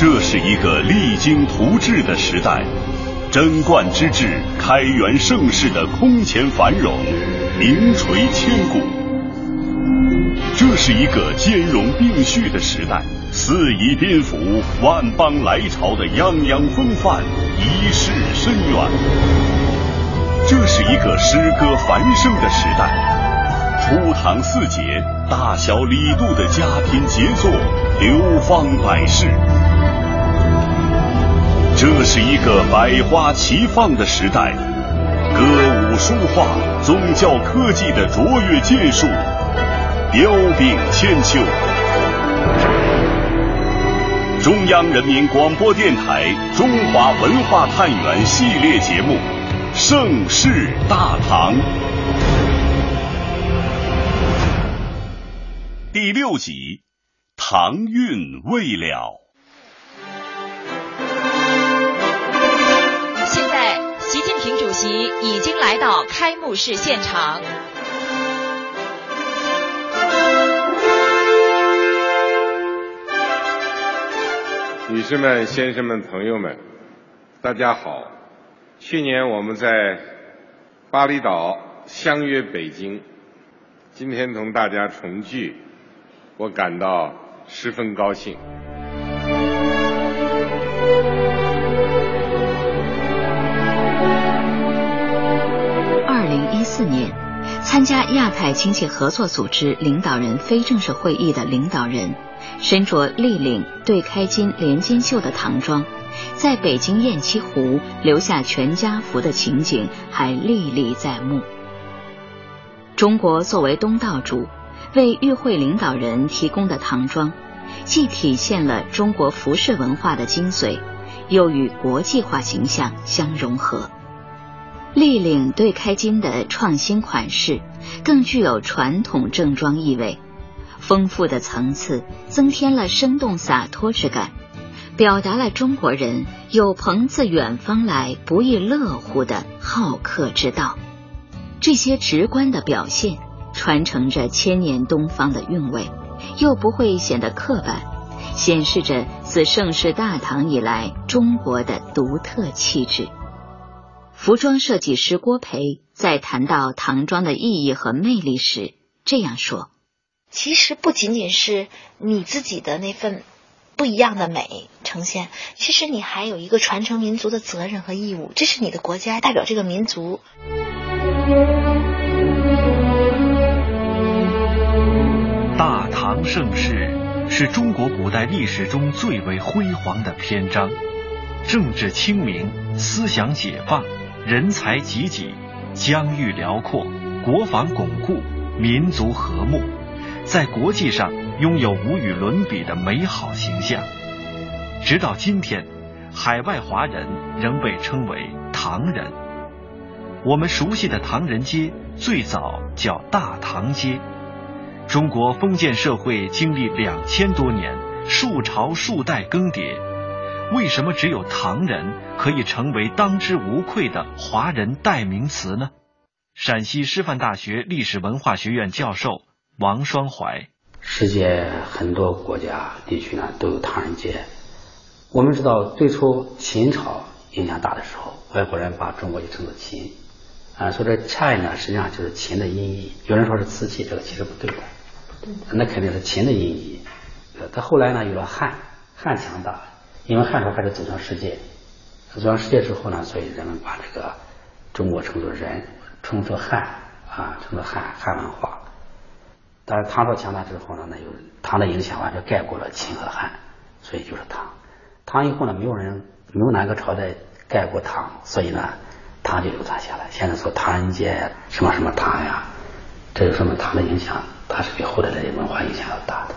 这是一个励精图治的时代，贞观之治、开元盛世的空前繁荣，名垂千古。这是一个兼容并蓄的时代，四夷宾服、万邦来朝的泱泱风范，一世深远。这是一个诗歌繁盛的时代，初唐四杰、大小李杜的佳品杰作流芳百世。这是一个百花齐放的时代，歌舞书画、宗教科技的卓越建树，彪炳千秋。中央人民广播电台《中华文化探源》系列节目《盛世大唐》第六集《唐韵未了》。席已经来到开幕式现场。女士们、先生们、朋友们，大家好！去年我们在巴厘岛相约北京，今天同大家重聚，我感到十分高兴。四年，参加亚太经济合作组织领导人非正式会议的领导人，身着立领对开襟连襟袖的唐装，在北京雁栖湖留下全家福的情景还历历在目。中国作为东道主，为与会领导人提供的唐装，既体现了中国服饰文化的精髓，又与国际化形象相融合。立领对开襟的创新款式，更具有传统正装意味，丰富的层次增添了生动洒脱之感，表达了中国人有朋自远方来，不亦乐乎的好客之道。这些直观的表现，传承着千年东方的韵味，又不会显得刻板，显示着自盛世大唐以来中国的独特气质。服装设计师郭培在谈到唐装的意义和魅力时这样说：“其实不仅仅是你自己的那份不一样的美呈现，其实你还有一个传承民族的责任和义务。这是你的国家，代表这个民族。”大唐盛世是中国古代历史中最为辉煌的篇章，政治清明，思想解放。人才济济，疆域辽阔，国防巩固，民族和睦，在国际上拥有无与伦比的美好形象。直到今天，海外华人仍被称为唐人。我们熟悉的唐人街最早叫大唐街。中国封建社会经历两千多年，数朝数代更迭。为什么只有唐人可以成为当之无愧的华人代名词呢？陕西师范大学历史文化学院教授王双怀：世界很多国家地区呢都有唐人街。我们知道最初秦朝影响大的时候，外国人把中国就称作秦，啊，说这 China 实际上就是秦的音译。有人说是瓷器，这个其实不对的，那肯定是秦的音译。他后来呢有了汉，汉强大。因为汉朝开始走向世界，走向世界之后呢，所以人们把这个中国称作人，称作汉啊，称作汉汉文化。但是唐朝强大之后呢，那有唐的影响完全盖过了秦和汉，所以就是唐。唐以后呢，没有人没有哪个朝代盖过唐，所以呢，唐就流传下来。现在说唐人街什么什么唐呀，这就说明唐的影响，它是比后来的文化影响要大的。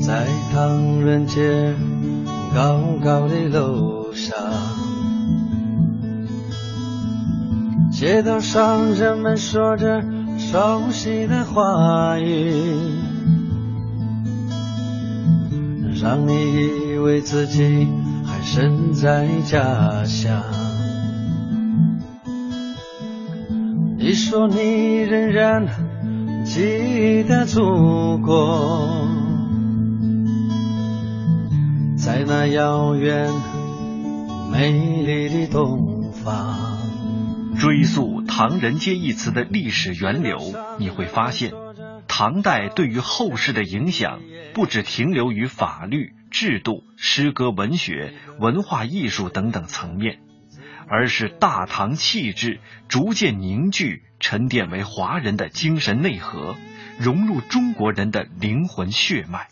在唐人街高高的楼上，街道上人们说着熟悉的话语，让你以为自己还身在家乡。你说你仍然记得祖国。在那遥远美丽的东方。追溯“唐人街”一词的历史源流，你会发现，唐代对于后世的影响不只停留于法律制度、诗歌文学、文化艺术等等层面，而是大唐气质逐渐凝聚、沉淀为华人的精神内核，融入中国人的灵魂血脉，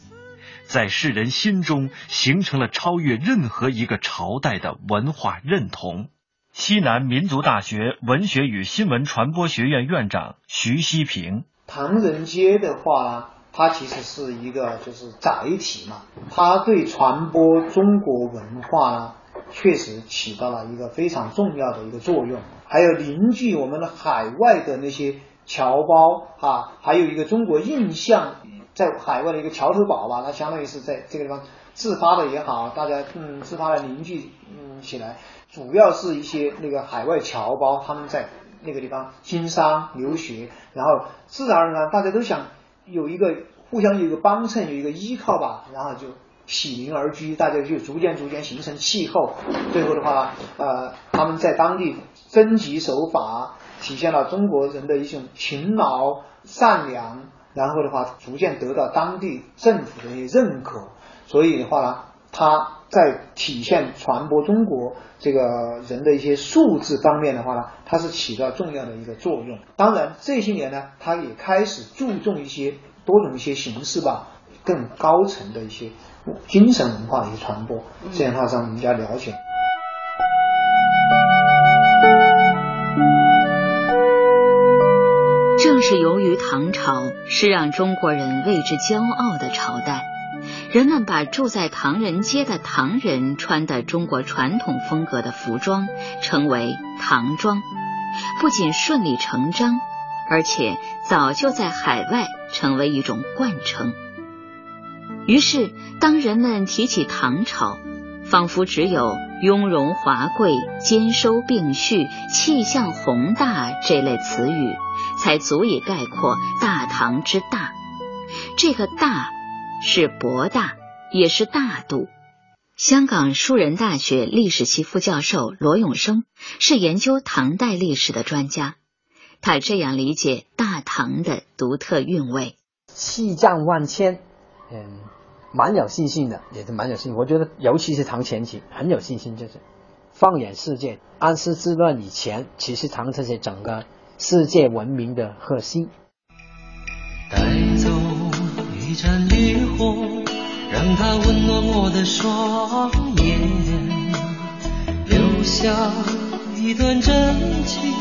在世人心中形成了超越任何一个朝代的文化认同。西南民族大学文学与新闻传播学院院长徐希平：唐人街的话，它其实是一个就是载体嘛，它对传播中国文化呢，确实起到了一个非常重要的一个作用。还有凝聚我们的海外的那些侨胞啊，还有一个中国印象在海外的一个桥头堡吧，它相当于是在这个地方自发的也好，大家嗯自发的凝聚嗯起来。主要是一些那个海外侨胞，他们在那个地方经商留学，然后自然而然大家都想有一个互相有一个帮衬，有一个依靠吧，然后就喜邻而居，大家就逐渐逐渐形成气候。最后的话，呃，他们在当地遵纪守法，体现了中国人的一种勤劳善良，然后的话逐渐得到当地政府的一些认可。所以的话呢，他。在体现传播中国这个人的一些素质方面的话呢，它是起到重要的一个作用。当然这些年呢，它也开始注重一些多种一些形式吧，更高层的一些精神文化的一些传播，这样的话让人家了解。是由于唐朝是让中国人为之骄傲的朝代。人们把住在唐人街的唐人穿的中国传统风格的服装称为唐装，不仅顺理成章，而且早就在海外成为一种惯称。于是，当人们提起唐朝，仿佛只有雍容华贵、兼收并蓄、气象宏大这类词语，才足以概括大唐之大。这个大。是博大，也是大度。香港树人大学历史系副教授罗永生是研究唐代历史的专家，他这样理解大唐的独特韵味：气象万千，嗯，蛮有信心的，也是蛮有信心。我觉得，尤其是唐前期，很有信心。就是放眼世界，安史之乱以前，其实唐才是整个世界文明的核心。带走。一盏烈火，让它温暖我的双眼，留下一段真情，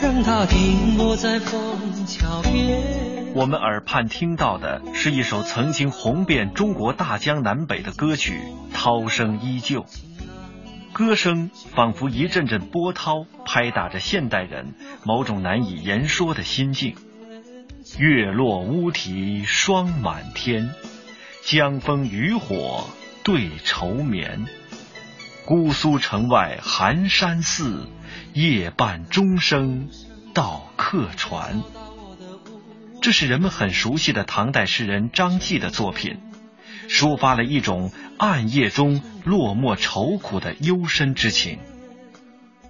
让它停泊在枫桥边。我们耳畔听到的是一首曾经红遍中国大江南北的歌曲《涛声依旧》，歌声仿佛一阵阵波涛，拍打着现代人某种难以言说的心境。月落乌啼霜满天，江枫渔火对愁眠。姑苏城外寒山寺，夜半钟声到客船。这是人们很熟悉的唐代诗人张继的作品，抒发了一种暗夜中落寞愁苦的幽深之情。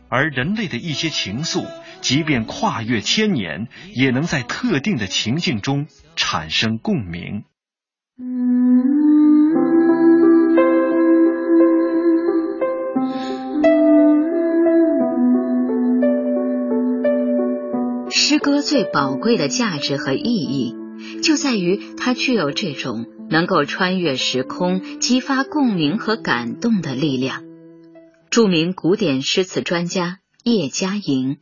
而人类的一些情愫。即便跨越千年，也能在特定的情境中产生共鸣。歌最宝贵的价值和意义，就在于它具有这种能够穿越时空、激发共鸣和感动的力量。著名古典诗词专家叶嘉莹。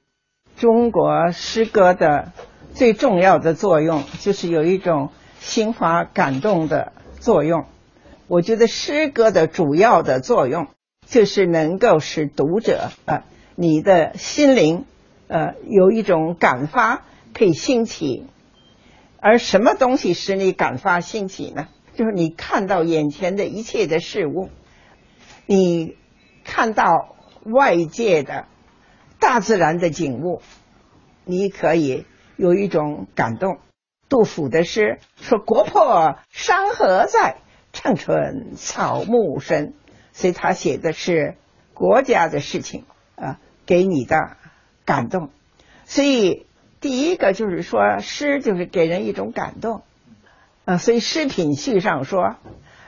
中国诗歌的最重要的作用就是有一种心怀感动的作用。我觉得诗歌的主要的作用就是能够使读者啊，你的心灵呃有一种感发，可以兴起。而什么东西使你感发兴起呢？就是你看到眼前的一切的事物，你看到外界的。大自然的景物，你可以有一种感动。杜甫的诗说：“国破山河在，城春草木深。”所以他写的是国家的事情啊，给你的感动。所以第一个就是说，诗就是给人一种感动啊。所以诗品序上说，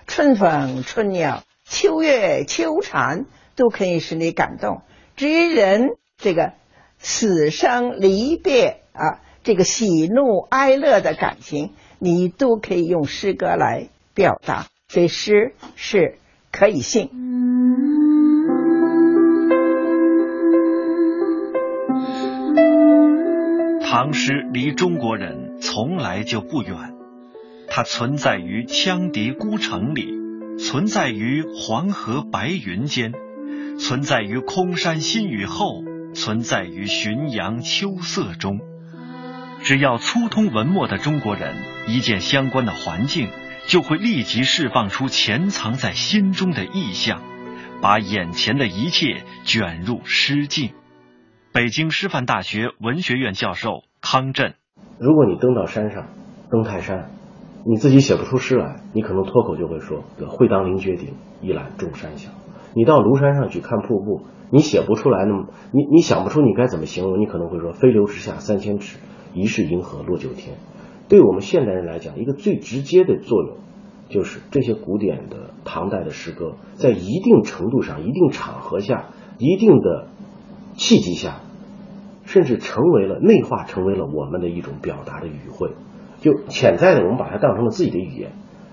春风春鸟、秋月秋蝉都可以使你感动。至于人这个死生离别啊，这个喜怒哀乐的感情，你都可以用诗歌来表达。所以诗是可以信。唐诗离中国人从来就不远，它存在于羌笛孤城里，存在于黄河白云间，存在于空山新雨后，存在于浔阳秋色中。只要粗通文墨的中国人，一见相关的环境，就会立即释放出潜藏在心中的意象，把眼前的一切卷入诗境。北京师范大学文学院教授康震：如果你登到山上，登泰山，你自己写不出诗来，你可能脱口就会说“会当凌绝顶，一览众山小”。你到庐山上去看瀑布，你写不出来那么，你你想不出你该怎么形容，你可能会说“飞流直下三千尺，疑是银河落九天”。对我们现代人来讲，一个最直接的作用，就是这些古典的唐代的诗歌，在一定程度上、一定场合下、一定的。契机下，甚至成为了内化，成为了我们的一种表达的语汇。就潜在的，我们把它当成了自己的语言。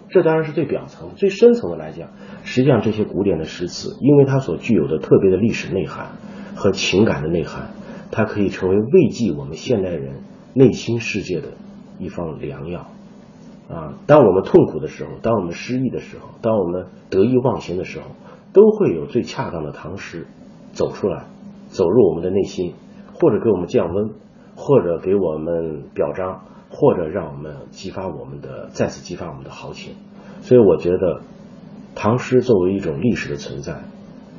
这当然是最表层、最深层的来讲。实际上，这些古典的诗词，因为它所具有的特别的历史内涵和情感的内涵，它可以成为慰藉我们现代人内心世界的一方良药。啊，当我们痛苦的时候，当我们失意的时候，当我们得意忘形的时候，都会有最恰当的唐诗走出来。走入我们的内心，或者给我们降温，或者给我们表彰，或者让我们激发我们的再次激发我们的豪情。所以我觉得，唐诗作为一种历史的存在，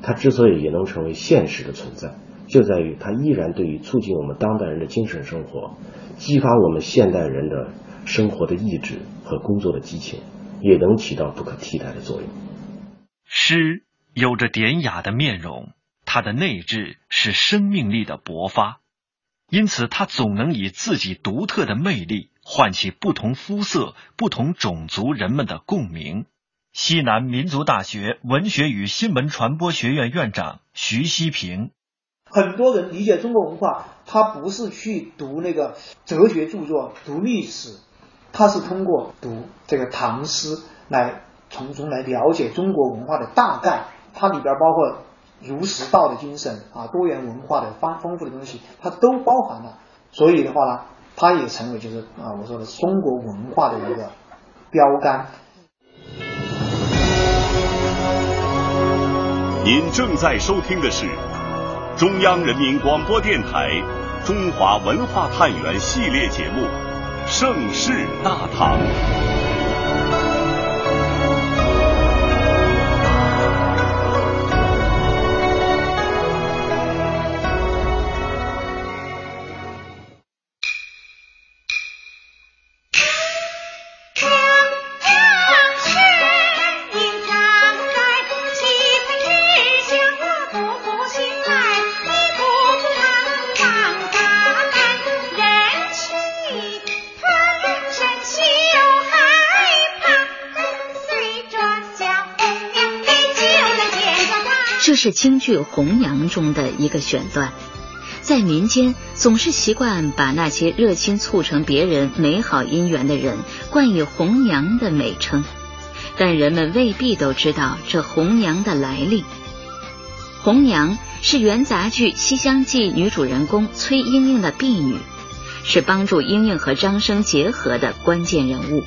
它之所以也能成为现实的存在，就在于它依然对于促进我们当代人的精神生活，激发我们现代人的生活的意志和工作的激情，也能起到不可替代的作用。诗有着典雅的面容。它的内质是生命力的勃发，因此它总能以自己独特的魅力唤起不同肤色、不同种族人们的共鸣。西南民族大学文学与新闻传播学院院长徐希平：很多人理解中国文化，他不是去读那个哲学著作、读历史，他是通过读这个唐诗来从中来了解中国文化的大概，它里边包括。儒释道的精神啊，多元文化的丰丰富的东西，它都包含了。所以的话呢，它也成为就是啊，我说的中国文化的一个标杆。您正在收听的是中央人民广播电台《中华文化探源》系列节目《盛世大唐》。是京剧《红娘》中的一个选段，在民间总是习惯把那些热心促成别人美好姻缘的人冠以“红娘”的美称，但人们未必都知道这红娘的来历。红娘是元杂剧《西厢记》女主人公崔莺莺的婢女，是帮助莺莺和张生结合的关键人物。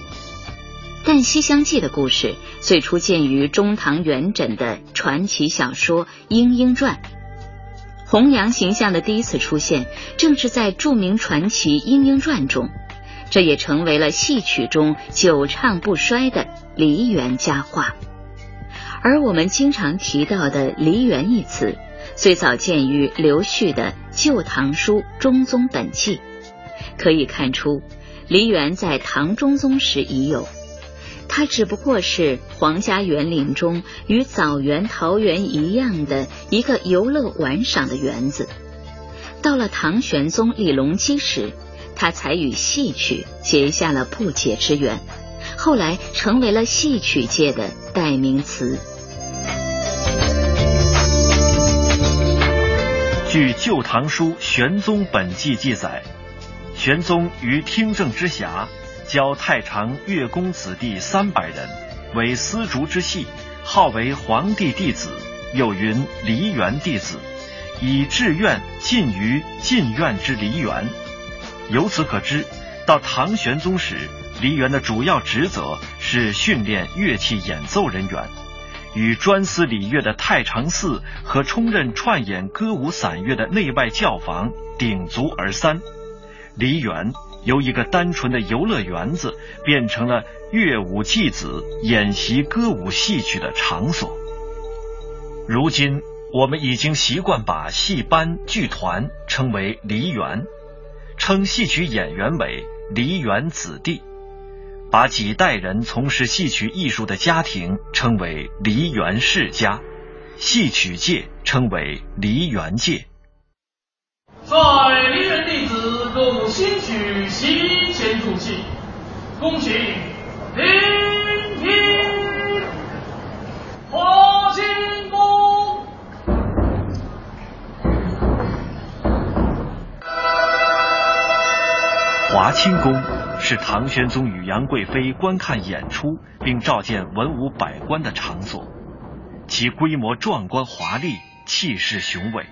但《西厢记》的故事最初见于中唐元稹的传奇小说《莺莺传》，红娘形象的第一次出现正是在著名传奇《莺莺传》中，这也成为了戏曲中久唱不衰的梨园佳话。而我们经常提到的“梨园”一词，最早见于刘旭的《旧唐书·中宗本纪》，可以看出梨园在唐中宗时已有。它只不过是皇家园林中与枣园、桃园一样的一个游乐玩赏的园子。到了唐玄宗李隆基时，他才与戏曲结下了不解之缘，后来成为了戏曲界的代名词。据《旧唐书·玄宗本纪》记载，玄宗于听政之暇，教太常乐公子弟三百人为丝竹之戏，号为皇帝弟子，又云梨园弟子。以志愿尽于禁院之梨园，由此可知，到唐玄宗时，梨园的主要职责是训练乐器演奏人员，与专司礼乐的太常寺和充任串演歌舞散乐的内外教坊鼎足而三。梨园由一个单纯的游乐园子，变成了乐舞伎子演习歌舞戏曲的场所。如今。我们已经习惯把戏班、剧团称为梨园，称戏曲演员为梨园子弟，把几代人从事戏曲艺术的家庭称为梨园世家，戏曲界称为梨园界。在梨园弟子歌舞新曲席前入戏，恭请聆听华清宫。华清宫是唐玄宗与杨贵妃观看演出并召见文武百官的场所，其规模壮观华丽，气势雄伟。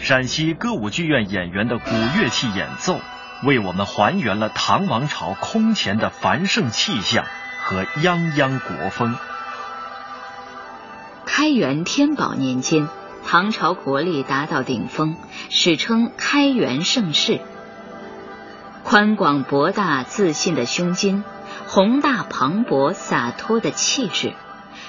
陕西歌舞剧院演员的古乐器演奏，为我们还原了唐王朝空前的繁盛气象和泱泱国风。开元天宝年间，唐朝国力达到顶峰，史称开元盛世。宽广博大、自信的胸襟，宏大磅礴、洒脱的气质，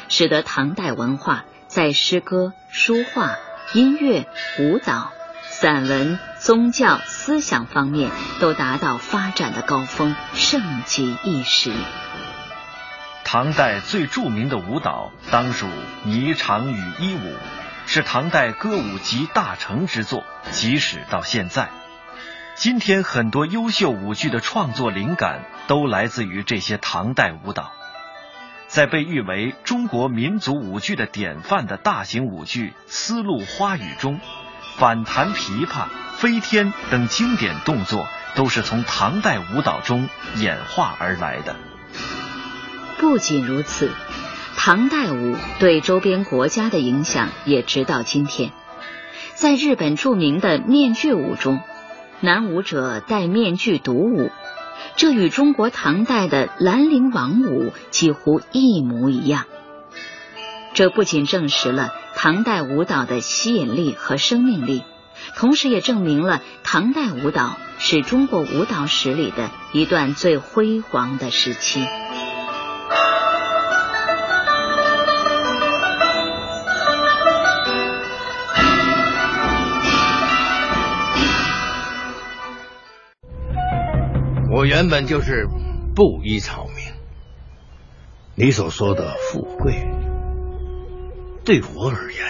使得唐代文化在诗歌、书画、音乐、舞蹈、散文、宗教、思想方面都达到发展的高峰，盛极一时。唐代最著名的舞蹈当属霓裳羽衣舞，是唐代歌舞集大成之作，即使到现在。今天很多优秀舞剧的创作灵感都来自于这些唐代舞蹈。在被誉为中国民族舞剧的典范的大型舞剧《丝路花雨》中，反弹琵琶、飞天等经典动作都是从唐代舞蹈中演化而来的。不仅如此，唐代舞对周边国家的影响也直到今天。在日本著名的面具舞中。男舞者戴面具独舞，这与中国唐代的兰陵王舞几乎一模一样。这不仅证实了唐代舞蹈的吸引力和生命力，同时也证明了唐代舞蹈是中国舞蹈史里的一段最辉煌的时期。我原本就是布衣草民，你所说的富贵，对我而言，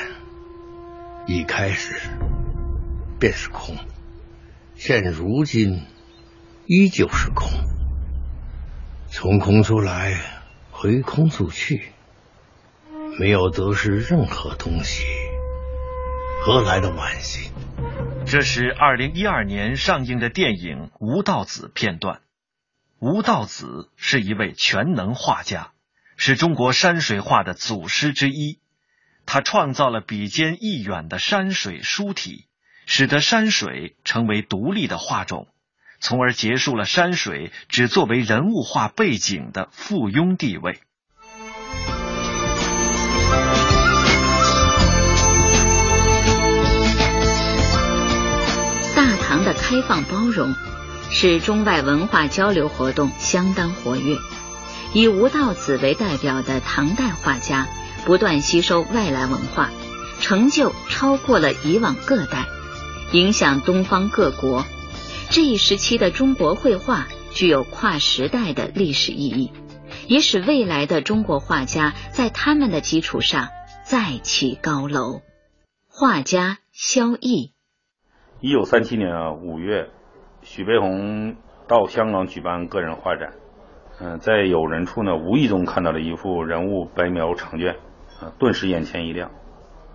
一开始便是空，现如今依旧是空。从空出来，回空处去，没有得失任何东西，何来的惋惜？这是二零一二年上映的电影《吴道子》片段。吴道子是一位全能画家，是中国山水画的祖师之一。他创造了笔尖一远的山水书体，使得山水成为独立的画种，从而结束了山水只作为人物画背景的附庸地位。大唐的开放包容，使中外文化交流活动相当活跃。以吴道子为代表的唐代画家，不断吸收外来文化，成就超过了以往各代，影响东方各国。这一时期的中国绘画具有跨时代的历史意义，也使未来的中国画家在他们的基础上再起高楼。画家萧毅，一九三七年啊五月，许悲鸿到香港举办个人画展，嗯，在友人处呢无意中看到了一幅人物白描长卷，顿时眼前一亮，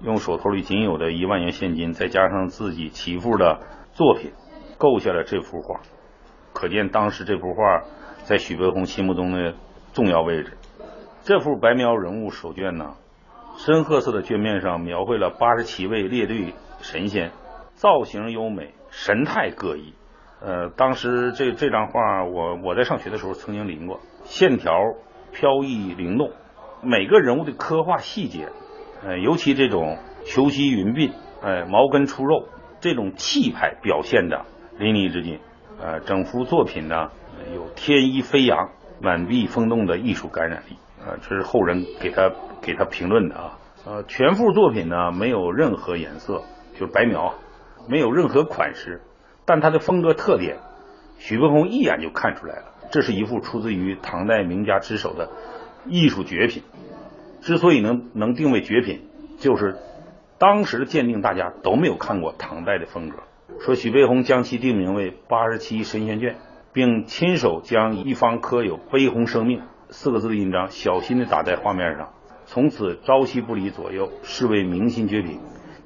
用手头里仅有的一万元现金，再加上自己媳妇的作品，购下了这幅画。可见当时这幅画在许悲鸿心目中的重要位置。这幅白描人物手卷呢，深褐色的卷面上描绘了八十七位列队神仙，造型优美，神态各异。呃，当时这这张画，我我在上学的时候曾经临过，线条飘逸灵动，每个人物的刻画细节，呃，尤其这种虬须云鬓，哎，毛根出肉，这种气派表现的淋漓尽致。呃，整幅作品呢有天衣飞扬、满壁风动的艺术感染力。呃，这是后人给他给他评论的啊。呃，全幅作品呢没有任何颜色，就是白描，没有任何款式，但它的风格特点，许悲鸿一眼就看出来了。这是一幅出自于唐代名家之手的艺术绝品。之所以能能定位绝品，就是当时的鉴定大家都没有看过唐代的风格。说许悲鸿将其定名为八十七神仙卷，并亲手将一方刻有“悲鸿生命”四个字的印章小心的打在画面上，从此朝夕不离左右，视为明心绝品。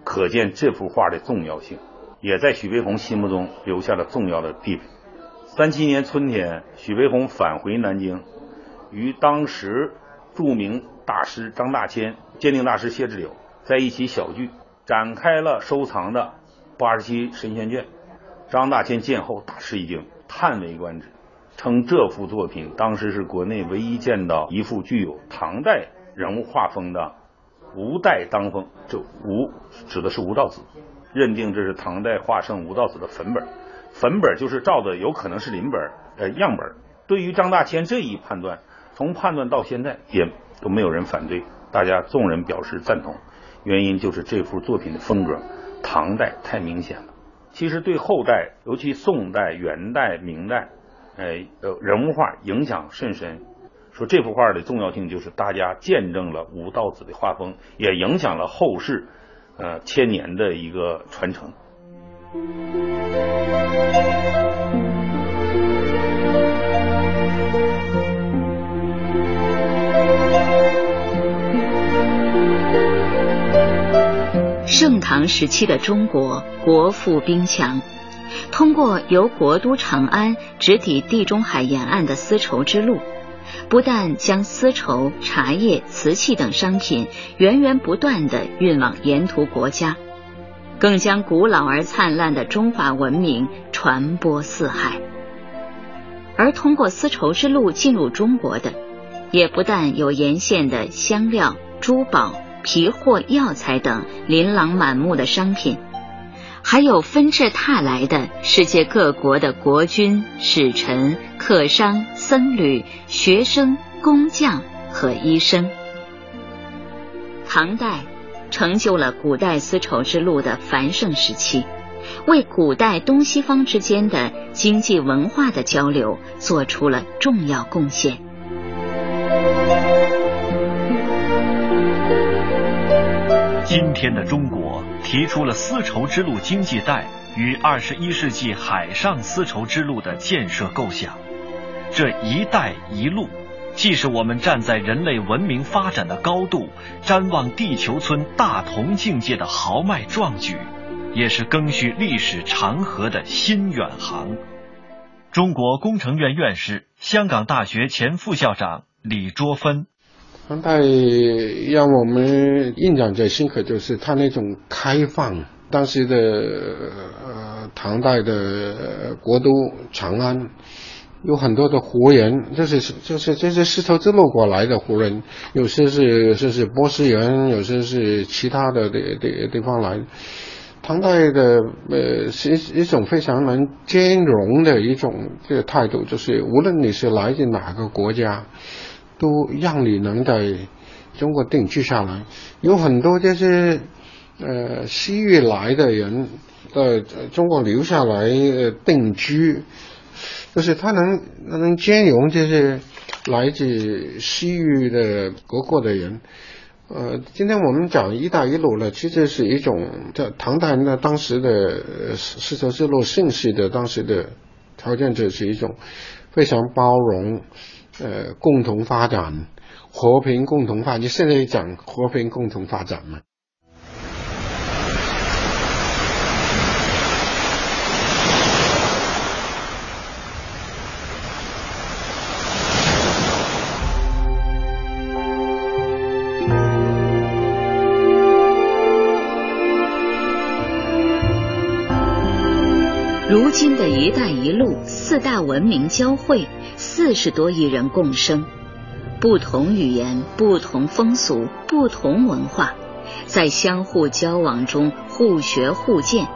可见这幅画的重要性，也在许悲鸿心目中留下了重要的地位。三七年春天，许悲鸿返回南京，与当时著名大师张大千、鉴定大师谢志柳在一起小聚，展开了收藏的。八十七神仙卷，张大千见后大吃一惊，叹为观止，称这幅作品当时是国内唯一见到一幅具有唐代人物画风的吴代当风。这吴指的是吴道子，认定这是唐代画圣吴道子的粉本，粉本就是照的有可能是临本呃样本。对于张大千这一判断，从判断到现在也都没有人反对，大家众人表示赞同。原因就是这幅作品的风格。唐代太明显了，其实对后代，尤其宋代、元代、明代，哎，呃，人物画影响甚深。说这幅画的重要性，就是大家见证了吴道子的画风，也影响了后世，呃，千年的一个传承。盛唐时期的中国国富兵强，通过由国都长安直抵地中海沿岸的丝绸之路，不但将丝绸、茶叶、瓷器等商品源源不断地运往沿途国家，更将古老而灿烂的中华文明传播四海。而通过丝绸之路进入中国的，也不但有沿线的香料、珠宝。皮货、药材等琳琅满目的商品，还有纷至沓来的世界各国的国君、使臣、客商、僧侣、学生、工匠和医生。唐代成就了古代丝绸之路的繁盛时期，为古代东西方之间的经济文化的交流做出了重要贡献。今天的中国提出了丝绸之路经济带与二十一世纪海上丝绸之路的建设构想。这一带一路，既是我们站在人类文明发展的高度瞻望地球村大同境界的豪迈壮举，也是更续历史长河的新远航。中国工程院院士、香港大学前副校长李卓芬。唐代让我们印象最深刻就是他那种开放。当时的呃唐代的国都长安有很多的胡人，就是就是这些丝绸之路过来的胡人，有些是说是波斯人，有些是其他的的的地方来。唐代的呃是一种非常能兼容的一种这个态度，就是无论你是来自哪个国家。都让你能在中国定居下来，有很多这些呃西域来的人在中国留下来定居，就是他能能兼容这些来自西域的各国的人。呃，今天我们讲“一带一路”呢，其实是一种在唐代呢当时的丝绸之路盛世的当时的条件，就是一种非常包容、呃共同发展、和平共同发展。现在讲和平共同发展嘛。今的一带一路，四大文明交汇，四十多亿人共生，不同语言、不同风俗、不同文化，在相互交往中互学互鉴，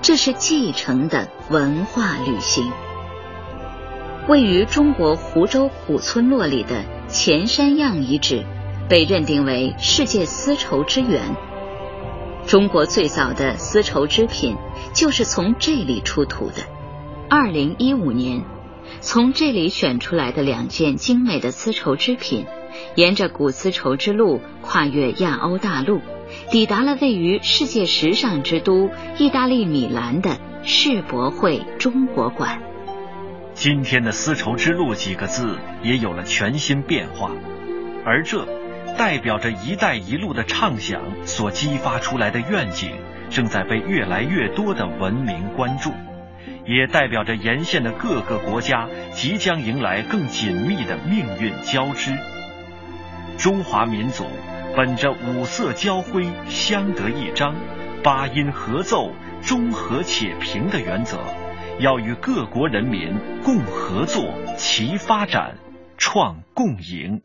这是继承的文化旅行。位于中国湖州古村落里的钱山样遗址，被认定为世界丝绸之源。中国最早的丝绸织品就是从这里出土的。二零一五年，从这里选出来的两件精美的丝绸织品，沿着古丝绸之路跨越亚欧大陆，抵达了位于世界时尚之都意大利米兰的世博会中国馆。今天的丝绸之路几个字也有了全新变化，而这。代表着“一带一路”的畅想所激发出来的愿景，正在被越来越多的文明关注，也代表着沿线的各个国家即将迎来更紧密的命运交织。中华民族本着五色交辉、相得益彰、八音合奏、中和且平的原则，要与各国人民共合作、齐发展、创共赢。